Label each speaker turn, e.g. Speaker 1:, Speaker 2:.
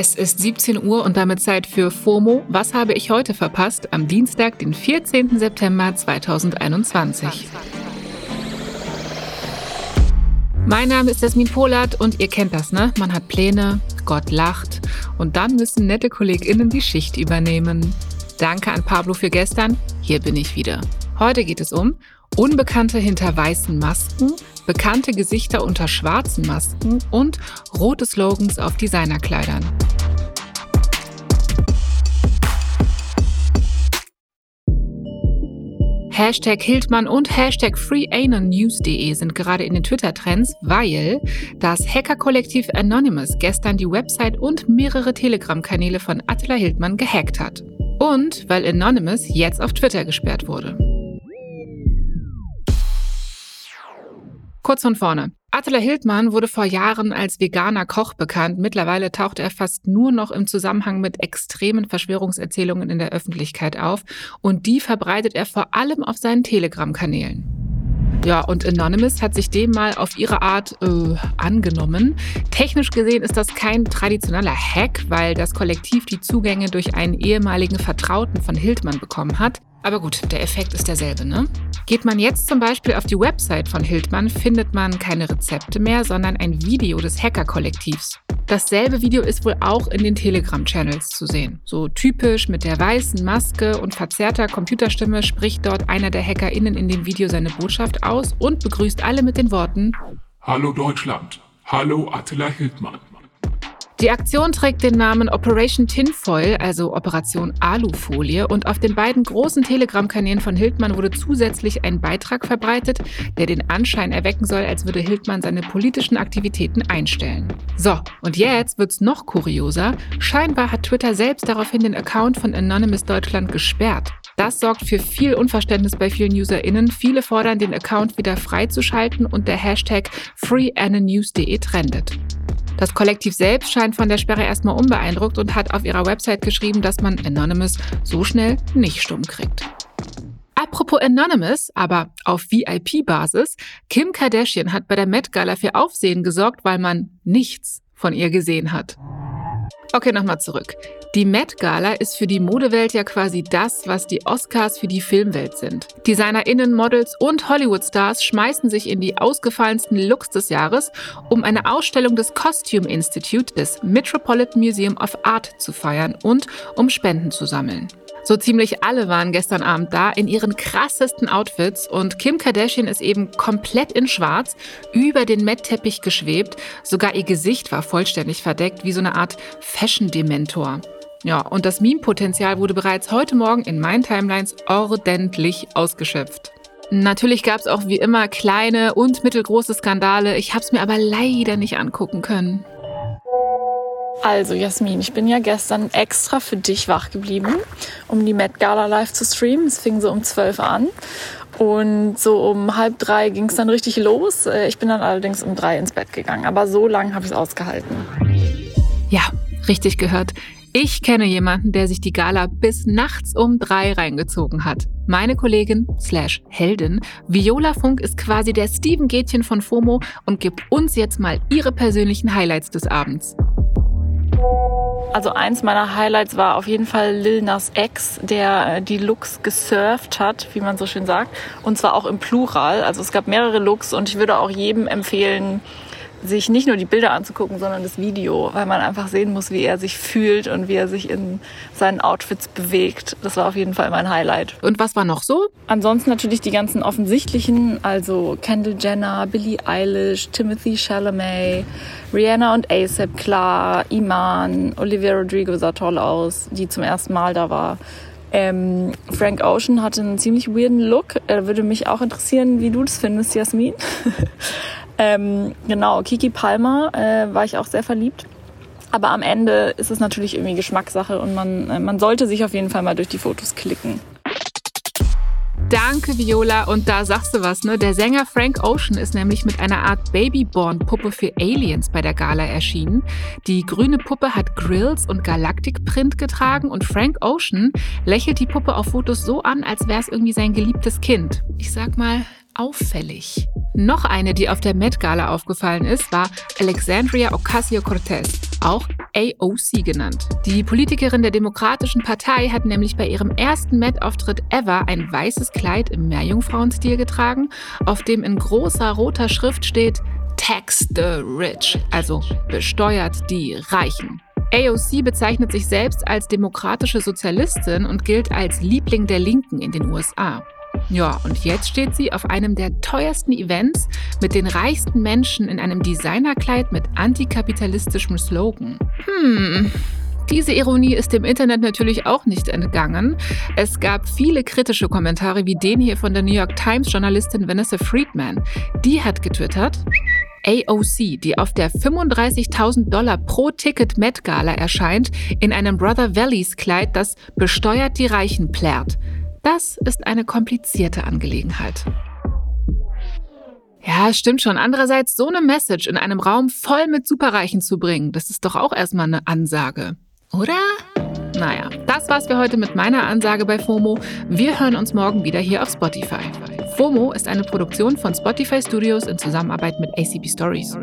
Speaker 1: Es ist 17 Uhr und damit Zeit für FOMO. Was habe ich heute verpasst? Am Dienstag, den 14. September 2021. Mein Name ist Jasmin Polat und ihr kennt das, ne? Man hat Pläne, Gott lacht und dann müssen nette KollegInnen die Schicht übernehmen. Danke an Pablo für gestern. Hier bin ich wieder. Heute geht es um Unbekannte hinter weißen Masken, bekannte Gesichter unter schwarzen Masken und rote Slogans auf Designerkleidern. Hashtag Hildmann und Hashtag FreeAnonNews.de sind gerade in den Twitter-Trends, weil das Hacker-Kollektiv Anonymous gestern die Website und mehrere Telegram-Kanäle von Attila Hildmann gehackt hat. Und weil Anonymous jetzt auf Twitter gesperrt wurde. Kurz von vorne. Attila Hildmann wurde vor Jahren als veganer Koch bekannt. Mittlerweile taucht er fast nur noch im Zusammenhang mit extremen Verschwörungserzählungen in der Öffentlichkeit auf und die verbreitet er vor allem auf seinen Telegram-Kanälen. Ja, und Anonymous hat sich dem mal auf ihre Art äh, angenommen. Technisch gesehen ist das kein traditioneller Hack, weil das Kollektiv die Zugänge durch einen ehemaligen Vertrauten von Hildmann bekommen hat. Aber gut, der Effekt ist derselbe, ne? Geht man jetzt zum Beispiel auf die Website von Hildmann, findet man keine Rezepte mehr, sondern ein Video des Hacker-Kollektivs. Dasselbe Video ist wohl auch in den Telegram-Channels zu sehen. So typisch mit der weißen Maske und verzerrter Computerstimme spricht dort einer der HackerInnen in dem Video seine Botschaft aus und begrüßt alle mit den Worten
Speaker 2: Hallo Deutschland, hallo Attila Hildmann.
Speaker 1: Die Aktion trägt den Namen Operation Tinfoil, also Operation Alufolie, und auf den beiden großen Telegram-Kanälen von Hildmann wurde zusätzlich ein Beitrag verbreitet, der den Anschein erwecken soll, als würde Hildmann seine politischen Aktivitäten einstellen. So, und jetzt wird's noch kurioser. Scheinbar hat Twitter selbst daraufhin den Account von Anonymous Deutschland gesperrt. Das sorgt für viel Unverständnis bei vielen UserInnen. Viele fordern, den Account wieder freizuschalten und der Hashtag FreeAnanews.de trendet. Das Kollektiv selbst scheint von der Sperre erstmal unbeeindruckt und hat auf ihrer Website geschrieben, dass man Anonymous so schnell nicht stumm kriegt. Apropos Anonymous, aber auf VIP-Basis, Kim Kardashian hat bei der Met Gala für Aufsehen gesorgt, weil man nichts von ihr gesehen hat. Okay, nochmal zurück. Die Met Gala ist für die Modewelt ja quasi das, was die Oscars für die Filmwelt sind. DesignerInnen, Models und Hollywood-Stars schmeißen sich in die ausgefallensten Looks des Jahres, um eine Ausstellung des Costume Institute des Metropolitan Museum of Art zu feiern und um Spenden zu sammeln. So ziemlich alle waren gestern Abend da in ihren krassesten Outfits und Kim Kardashian ist eben komplett in Schwarz über den Met-Teppich geschwebt. Sogar ihr Gesicht war vollständig verdeckt, wie so eine Art Fashion-Dementor. Ja, und das Meme-Potenzial wurde bereits heute Morgen in meinen Timelines ordentlich ausgeschöpft. Natürlich gab es auch wie immer kleine und mittelgroße Skandale. Ich habe es mir aber leider nicht angucken können.
Speaker 3: Also Jasmin, ich bin ja gestern extra für dich wach geblieben, um die Met Gala live zu streamen. Es fing so um 12 an und so um halb drei ging es dann richtig los. Äh, ich bin dann allerdings um drei ins Bett gegangen, aber so lange habe ich es ausgehalten.
Speaker 1: Ja, richtig gehört. Ich kenne jemanden, der sich die Gala bis nachts um drei reingezogen hat. Meine Kollegin slash Heldin Viola Funk ist quasi der Steven Gätchen von FOMO und gibt uns jetzt mal ihre persönlichen Highlights des Abends.
Speaker 3: Also eins meiner Highlights war auf jeden Fall Lil Nas X, der äh, die Looks gesurft hat, wie man so schön sagt. Und zwar auch im Plural. Also es gab mehrere Looks und ich würde auch jedem empfehlen, sich nicht nur die Bilder anzugucken, sondern das Video, weil man einfach sehen muss, wie er sich fühlt und wie er sich in seinen Outfits bewegt. Das war auf jeden Fall mein Highlight.
Speaker 1: Und was war noch so?
Speaker 3: Ansonsten natürlich die ganzen offensichtlichen, also Kendall Jenner, Billie Eilish, Timothy Chalamet, Rihanna und ASAP, klar, Iman, Olivia Rodrigo sah toll aus, die zum ersten Mal da war. Ähm, Frank Ocean hatte einen ziemlich weirden Look. Er würde mich auch interessieren, wie du das findest, Jasmin. Ähm, genau, Kiki Palmer äh, war ich auch sehr verliebt. Aber am Ende ist es natürlich irgendwie Geschmackssache und man, äh, man sollte sich auf jeden Fall mal durch die Fotos klicken.
Speaker 1: Danke, Viola. Und da sagst du was, ne? Der Sänger Frank Ocean ist nämlich mit einer Art Babyborn-Puppe für Aliens bei der Gala erschienen. Die grüne Puppe hat Grills und Galactic-Print getragen und Frank Ocean lächelt die Puppe auf Fotos so an, als wäre es irgendwie sein geliebtes Kind. Ich sag mal, auffällig. Noch eine, die auf der Met Gala aufgefallen ist, war Alexandria Ocasio-Cortez, auch AOC genannt. Die Politikerin der Demokratischen Partei hat nämlich bei ihrem ersten Met-Auftritt ever ein weißes Kleid im Meerjungfrauenstil getragen, auf dem in großer roter Schrift steht Tax the Rich, also besteuert die Reichen. AOC bezeichnet sich selbst als demokratische Sozialistin und gilt als Liebling der Linken in den USA. Ja, und jetzt steht sie auf einem der teuersten Events mit den reichsten Menschen in einem Designerkleid mit antikapitalistischem Slogan. Hm. Diese Ironie ist dem Internet natürlich auch nicht entgangen. Es gab viele kritische Kommentare wie den hier von der New York Times Journalistin Vanessa Friedman. Die hat getwittert, AOC, die auf der 35.000 Dollar pro Ticket Met Gala erscheint, in einem Brother Valleys Kleid, das besteuert die Reichen plärrt. Das ist eine komplizierte Angelegenheit. Ja, stimmt schon. Andererseits, so eine Message in einem Raum voll mit Superreichen zu bringen, das ist doch auch erstmal eine Ansage. Oder? Naja, das war's für heute mit meiner Ansage bei FOMO. Wir hören uns morgen wieder hier auf Spotify. FOMO ist eine Produktion von Spotify Studios in Zusammenarbeit mit ACB Stories.